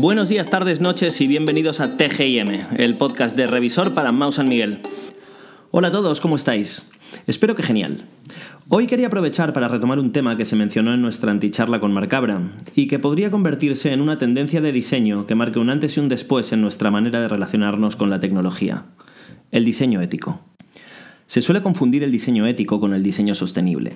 Buenos días, tardes, noches y bienvenidos a TGIM, el podcast de revisor para Mau San Miguel. Hola a todos, ¿cómo estáis? Espero que genial. Hoy quería aprovechar para retomar un tema que se mencionó en nuestra anticharla con Marcabra y que podría convertirse en una tendencia de diseño que marque un antes y un después en nuestra manera de relacionarnos con la tecnología. El diseño ético. Se suele confundir el diseño ético con el diseño sostenible.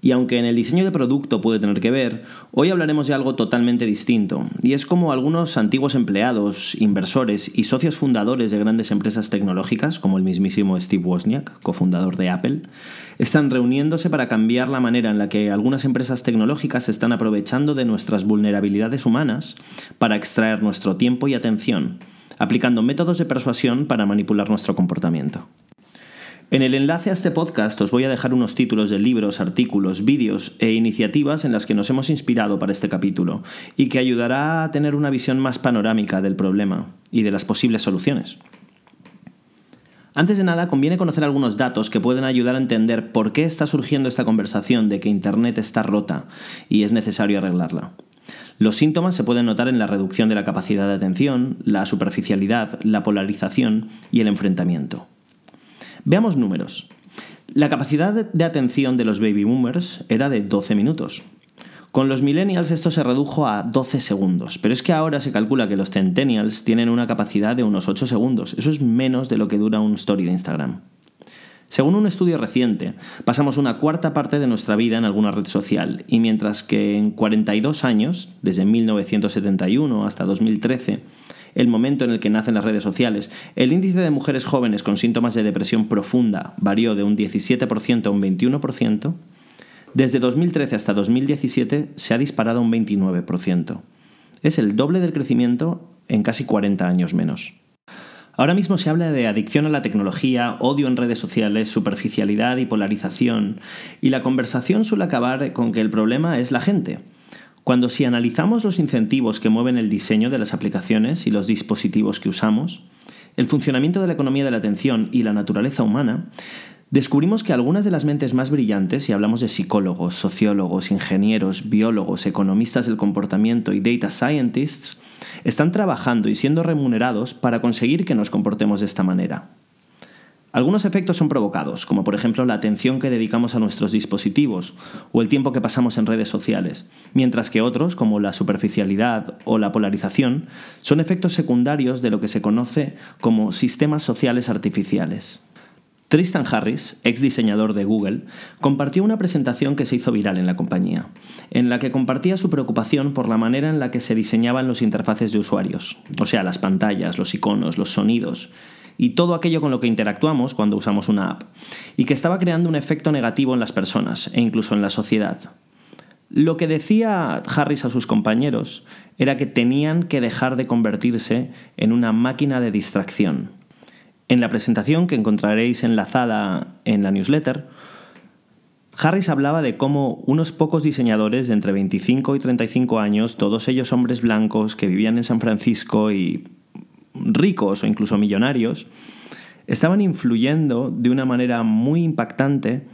Y aunque en el diseño de producto puede tener que ver, hoy hablaremos de algo totalmente distinto, y es como algunos antiguos empleados, inversores y socios fundadores de grandes empresas tecnológicas, como el mismísimo Steve Wozniak, cofundador de Apple, están reuniéndose para cambiar la manera en la que algunas empresas tecnológicas se están aprovechando de nuestras vulnerabilidades humanas para extraer nuestro tiempo y atención, aplicando métodos de persuasión para manipular nuestro comportamiento. En el enlace a este podcast os voy a dejar unos títulos de libros, artículos, vídeos e iniciativas en las que nos hemos inspirado para este capítulo y que ayudará a tener una visión más panorámica del problema y de las posibles soluciones. Antes de nada, conviene conocer algunos datos que pueden ayudar a entender por qué está surgiendo esta conversación de que Internet está rota y es necesario arreglarla. Los síntomas se pueden notar en la reducción de la capacidad de atención, la superficialidad, la polarización y el enfrentamiento. Veamos números. La capacidad de atención de los baby boomers era de 12 minutos. Con los millennials esto se redujo a 12 segundos, pero es que ahora se calcula que los centennials tienen una capacidad de unos 8 segundos. Eso es menos de lo que dura un story de Instagram. Según un estudio reciente, pasamos una cuarta parte de nuestra vida en alguna red social, y mientras que en 42 años, desde 1971 hasta 2013, el momento en el que nacen las redes sociales, el índice de mujeres jóvenes con síntomas de depresión profunda varió de un 17% a un 21%, desde 2013 hasta 2017 se ha disparado un 29%. Es el doble del crecimiento en casi 40 años menos. Ahora mismo se habla de adicción a la tecnología, odio en redes sociales, superficialidad y polarización, y la conversación suele acabar con que el problema es la gente. Cuando si analizamos los incentivos que mueven el diseño de las aplicaciones y los dispositivos que usamos, el funcionamiento de la economía de la atención y la naturaleza humana, descubrimos que algunas de las mentes más brillantes, y hablamos de psicólogos, sociólogos, ingenieros, biólogos, economistas del comportamiento y data scientists, están trabajando y siendo remunerados para conseguir que nos comportemos de esta manera. Algunos efectos son provocados, como por ejemplo la atención que dedicamos a nuestros dispositivos o el tiempo que pasamos en redes sociales, mientras que otros, como la superficialidad o la polarización, son efectos secundarios de lo que se conoce como sistemas sociales artificiales. Tristan Harris, ex diseñador de Google, compartió una presentación que se hizo viral en la compañía, en la que compartía su preocupación por la manera en la que se diseñaban los interfaces de usuarios, o sea, las pantallas, los iconos, los sonidos, y todo aquello con lo que interactuamos cuando usamos una app, y que estaba creando un efecto negativo en las personas e incluso en la sociedad. Lo que decía Harris a sus compañeros era que tenían que dejar de convertirse en una máquina de distracción. En la presentación que encontraréis enlazada en la newsletter, Harris hablaba de cómo unos pocos diseñadores de entre 25 y 35 años, todos ellos hombres blancos que vivían en San Francisco y ricos o incluso millonarios, estaban influyendo de una manera muy impactante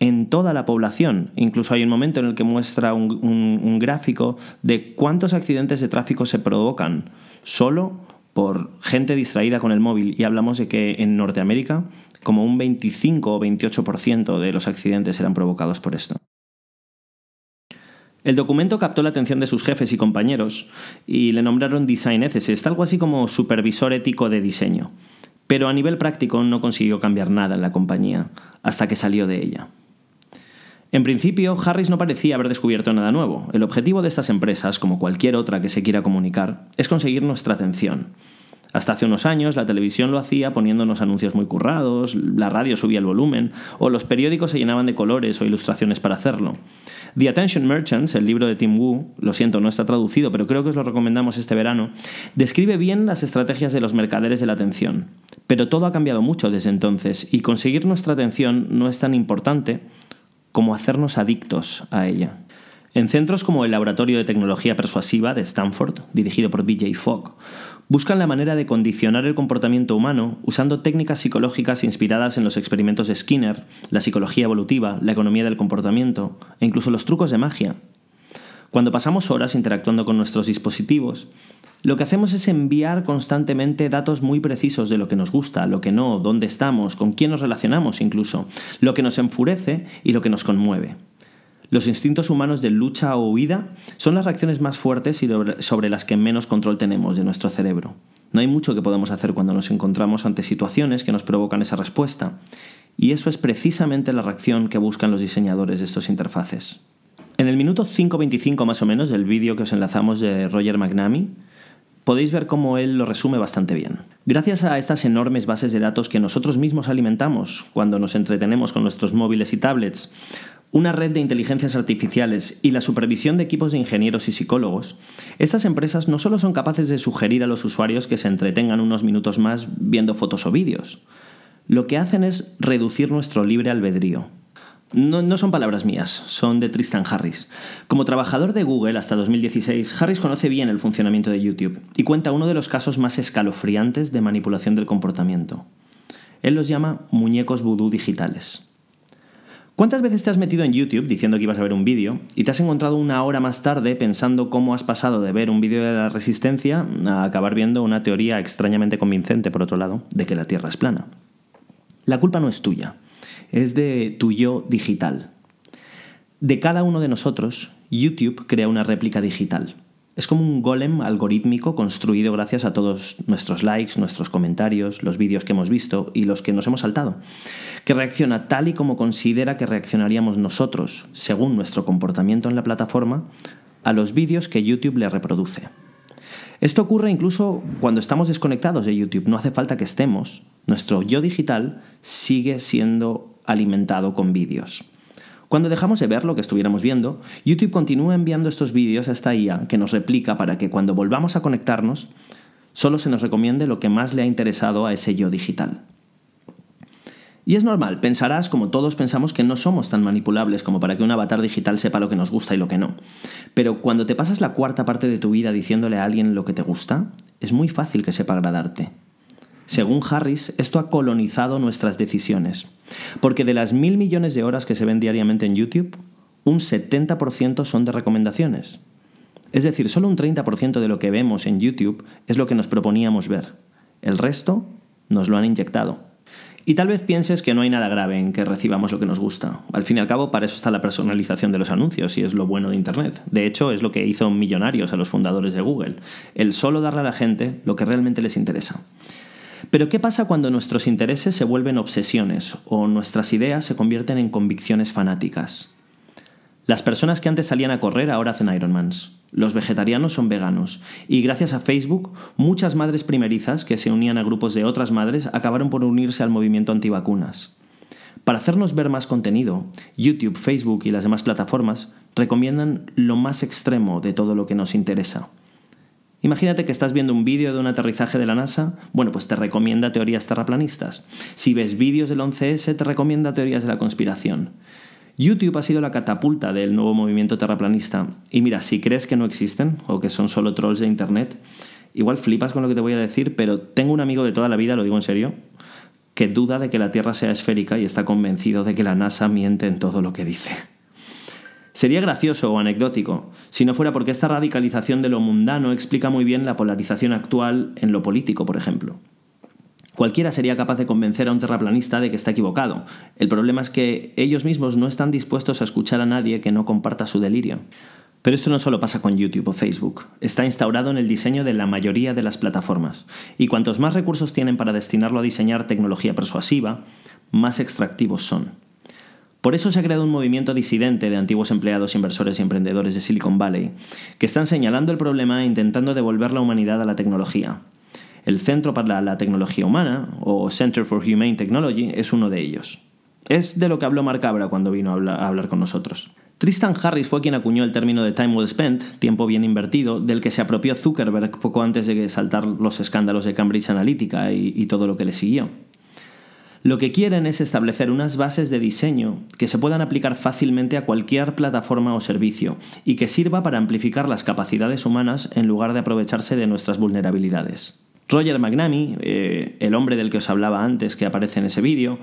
en toda la población. Incluso hay un momento en el que muestra un, gráfico de cuántos accidentes de tráfico se provocan solo por gente distraída con el móvil. Y hablamos de que en Norteamérica como un 25 o 28% de los accidentes eran provocados por esto. El documento captó la atención de sus jefes y compañeros y le nombraron Design Ethicist, algo así como supervisor ético de diseño. Pero a nivel práctico no consiguió cambiar nada en la compañía, hasta que salió de ella. En principio, Harris no parecía haber descubierto nada nuevo. El objetivo de estas empresas, como cualquier otra que se quiera comunicar, es conseguir nuestra atención. Hasta hace unos años la televisión lo hacía poniéndonos anuncios muy currados, la radio subía el volumen, o los periódicos se llenaban de colores o ilustraciones para hacerlo. The Attention Merchants, el libro de Tim Wu, lo siento, no está traducido, pero creo que os lo recomendamos este verano, describe bien las estrategias de los mercaderes de la atención. Pero todo ha cambiado mucho desde entonces y conseguir nuestra atención no es tan importante como hacernos adictos a ella. En centros como el Laboratorio de Tecnología Persuasiva de Stanford, dirigido por BJ Fogg, buscan la manera de condicionar el comportamiento humano usando técnicas psicológicas inspiradas en los experimentos de Skinner, la psicología evolutiva, la economía del comportamiento e incluso los trucos de magia. Cuando pasamos horas interactuando con nuestros dispositivos, lo que hacemos es enviar constantemente datos muy precisos de lo que nos gusta, lo que no, dónde estamos, con quién nos relacionamos incluso, lo que nos enfurece y lo que nos conmueve. Los instintos humanos de lucha o huida son las reacciones más fuertes y sobre las que menos control tenemos de nuestro cerebro. No hay mucho que podamos hacer cuando nos encontramos ante situaciones que nos provocan esa respuesta. Y eso es precisamente la reacción que buscan los diseñadores de estos interfaces. En el minuto 5.25 más o menos del vídeo que os enlazamos de Roger McNamee, podéis ver cómo él lo resume bastante bien. Gracias a estas enormes bases de datos que nosotros mismos alimentamos cuando nos entretenemos con nuestros móviles y tablets, una red de inteligencias artificiales y la supervisión de equipos de ingenieros y psicólogos, estas empresas no solo son capaces de sugerir a los usuarios que se entretengan unos minutos más viendo fotos o vídeos, lo que hacen es reducir nuestro libre albedrío. No, son palabras mías, son de Tristan Harris. Como trabajador de Google hasta 2016, Harris conoce bien el funcionamiento de YouTube y cuenta uno de los casos más escalofriantes de manipulación del comportamiento. Él los llama muñecos vudú digitales. ¿Cuántas veces te has metido en YouTube diciendo que ibas a ver un vídeo y te has encontrado una hora más tarde pensando cómo has pasado de ver un vídeo de la resistencia a acabar viendo una teoría extrañamente convincente, por otro lado, de que la Tierra es plana? La culpa no es tuya es de tu yo digital. De cada uno de nosotros, YouTube crea una réplica digital. Es como un golem algorítmico construido gracias a todos nuestros likes, nuestros comentarios, los vídeos que hemos visto y los que nos hemos saltado, que reacciona tal y como considera que reaccionaríamos nosotros, según nuestro comportamiento en la plataforma, a los vídeos que YouTube le reproduce. Esto ocurre incluso cuando estamos desconectados de YouTube, no hace falta que estemos. Nuestro yo digital sigue siendo alimentado con vídeos. Cuando dejamos de ver lo que estuviéramos viendo, YouTube continúa enviando estos vídeos a esta IA que nos replica para que cuando volvamos a conectarnos, solo se nos recomiende lo que más le ha interesado a ese yo digital. Y es normal, pensarás, como todos pensamos, que no somos tan manipulables como para que un avatar digital sepa lo que nos gusta y lo que no. Pero cuando te pasas la cuarta parte de tu vida diciéndole a alguien lo que te gusta, es muy fácil que sepa agradarte. Según Harris, esto ha colonizado nuestras decisiones, porque de las mil millones de horas que se ven diariamente en YouTube, un 70% son de recomendaciones. Es decir, solo un 30% de lo que vemos en YouTube es lo que nos proponíamos ver. El resto nos lo han inyectado. Y tal vez pienses que no hay nada grave en que recibamos lo que nos gusta. Al fin y al cabo, para eso está la personalización de los anuncios y es lo bueno de Internet. De hecho, es lo que hizo millonarios a los fundadores de Google. El solo darle a la gente lo que realmente les interesa. Pero ¿qué pasa cuando nuestros intereses se vuelven obsesiones o nuestras ideas se convierten en convicciones fanáticas? Las personas que antes salían a correr ahora hacen Ironmans. Los vegetarianos son veganos. Y gracias a Facebook, muchas madres primerizas que se unían a grupos de otras madres acabaron por unirse al movimiento antivacunas. Para hacernos ver más contenido, YouTube, Facebook y las demás plataformas recomiendan lo más extremo de todo lo que nos interesa. Imagínate que estás viendo un vídeo de un aterrizaje de la NASA, bueno, pues te recomienda teorías terraplanistas. Si ves vídeos del 11S, te recomienda teorías de la conspiración. YouTube ha sido la catapulta del nuevo movimiento terraplanista. Y mira, si crees que no existen o que son solo trolls de Internet, igual flipas con lo que te voy a decir, pero tengo un amigo de toda la vida, lo digo en serio, que duda de que la Tierra sea esférica y está convencido de que la NASA miente en todo lo que dice. Sería gracioso o anecdótico, si no fuera porque esta radicalización de lo mundano explica muy bien la polarización actual en lo político, por ejemplo. Cualquiera sería capaz de convencer a un terraplanista de que está equivocado. El problema es que ellos mismos no están dispuestos a escuchar a nadie que no comparta su delirio. Pero esto no solo pasa con YouTube o Facebook, está instaurado en el diseño de la mayoría de las plataformas, y cuantos más recursos tienen para destinarlo a diseñar tecnología persuasiva, más extractivos son. Por eso se ha creado un movimiento disidente de antiguos empleados, inversores y emprendedores de Silicon Valley, que están señalando el problema e intentando devolver la humanidad a la tecnología. El Centro para la Tecnología Humana, o Center for Humane Technology, es uno de ellos. Es de lo que habló Mark Cabra cuando vino a hablar con nosotros. Tristan Harris fue quien acuñó el término de time well spent, tiempo bien invertido, del que se apropió Zuckerberg poco antes de saltar los escándalos de Cambridge Analytica y todo lo que le siguió. Lo que quieren es establecer unas bases de diseño que se puedan aplicar fácilmente a cualquier plataforma o servicio y que sirva para amplificar las capacidades humanas en lugar de aprovecharse de nuestras vulnerabilidades. Roger McNamee, eh, el hombre del que os hablaba antes que aparece en ese vídeo,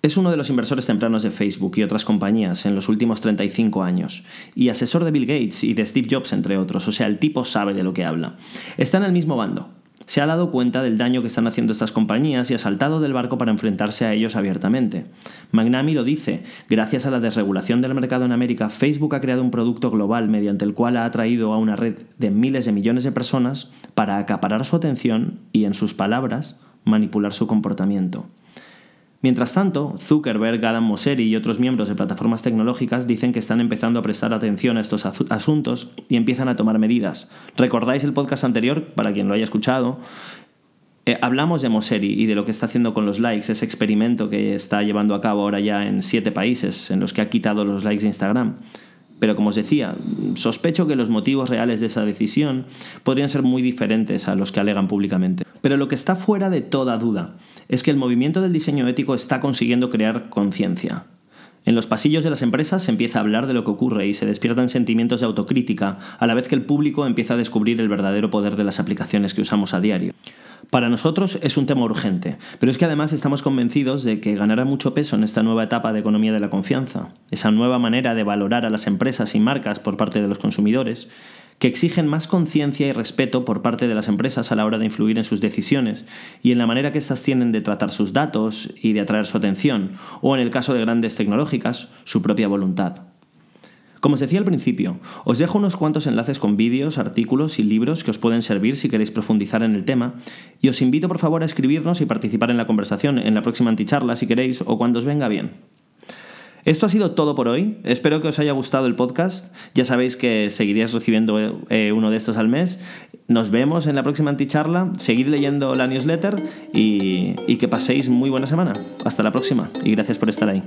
Es uno de los inversores tempranos de Facebook y otras compañías en los últimos 35 años, y asesor de Bill Gates y de Steve Jobs, entre otros, o sea, el tipo sabe de lo que habla. Está en el mismo bando. Se ha dado cuenta del daño que están haciendo estas compañías y ha saltado del barco para enfrentarse a ellos abiertamente. Magnami lo dice, gracias a la desregulación del mercado en América, Facebook ha creado un producto global mediante el cual ha atraído a una red de miles de millones de personas para acaparar su atención y, en sus palabras, manipular su comportamiento. Mientras tanto, Zuckerberg, Adam Mosseri y otros miembros de plataformas tecnológicas dicen que están empezando a prestar atención a estos asuntos y empiezan a tomar medidas. ¿Recordáis el podcast anterior? Para quien lo haya escuchado, eh, hablamos de Mosseri y de lo que está haciendo con los likes, ese experimento que está llevando a cabo ahora ya en siete países, en los que ha quitado los likes de Instagram. Pero como os decía, sospecho que los motivos reales de esa decisión podrían ser muy diferentes a los que alegan públicamente. Pero lo que está fuera de toda duda es que el movimiento del diseño ético está consiguiendo crear conciencia. En los pasillos de las empresas se empieza a hablar de lo que ocurre y se despiertan sentimientos de autocrítica, a la vez que el público empieza a descubrir el verdadero poder de las aplicaciones que usamos a diario. Para nosotros es un tema urgente, pero es que además estamos convencidos de que ganará mucho peso en esta nueva etapa de economía de la confianza, esa nueva manera de valorar a las empresas y marcas por parte de los consumidores, que exigen más conciencia y respeto por parte de las empresas a la hora de influir en sus decisiones y en la manera que éstas tienen de tratar sus datos y de atraer su atención, o en el caso de grandes tecnológicas, su propia voluntad. Como os decía al principio, os dejo unos cuantos enlaces con vídeos, artículos y libros que os pueden servir si queréis profundizar en el tema, y os invito por favor a escribirnos y participar en la conversación en la próxima anticharla si queréis o cuando os venga bien. Esto ha sido todo por hoy. Espero que os haya gustado el podcast. Ya sabéis que seguiríais recibiendo eh, uno de estos al mes. Nos vemos en la próxima anticharla. Seguid leyendo la newsletter y, y que paséis muy buena semana. Hasta la próxima y gracias por estar ahí.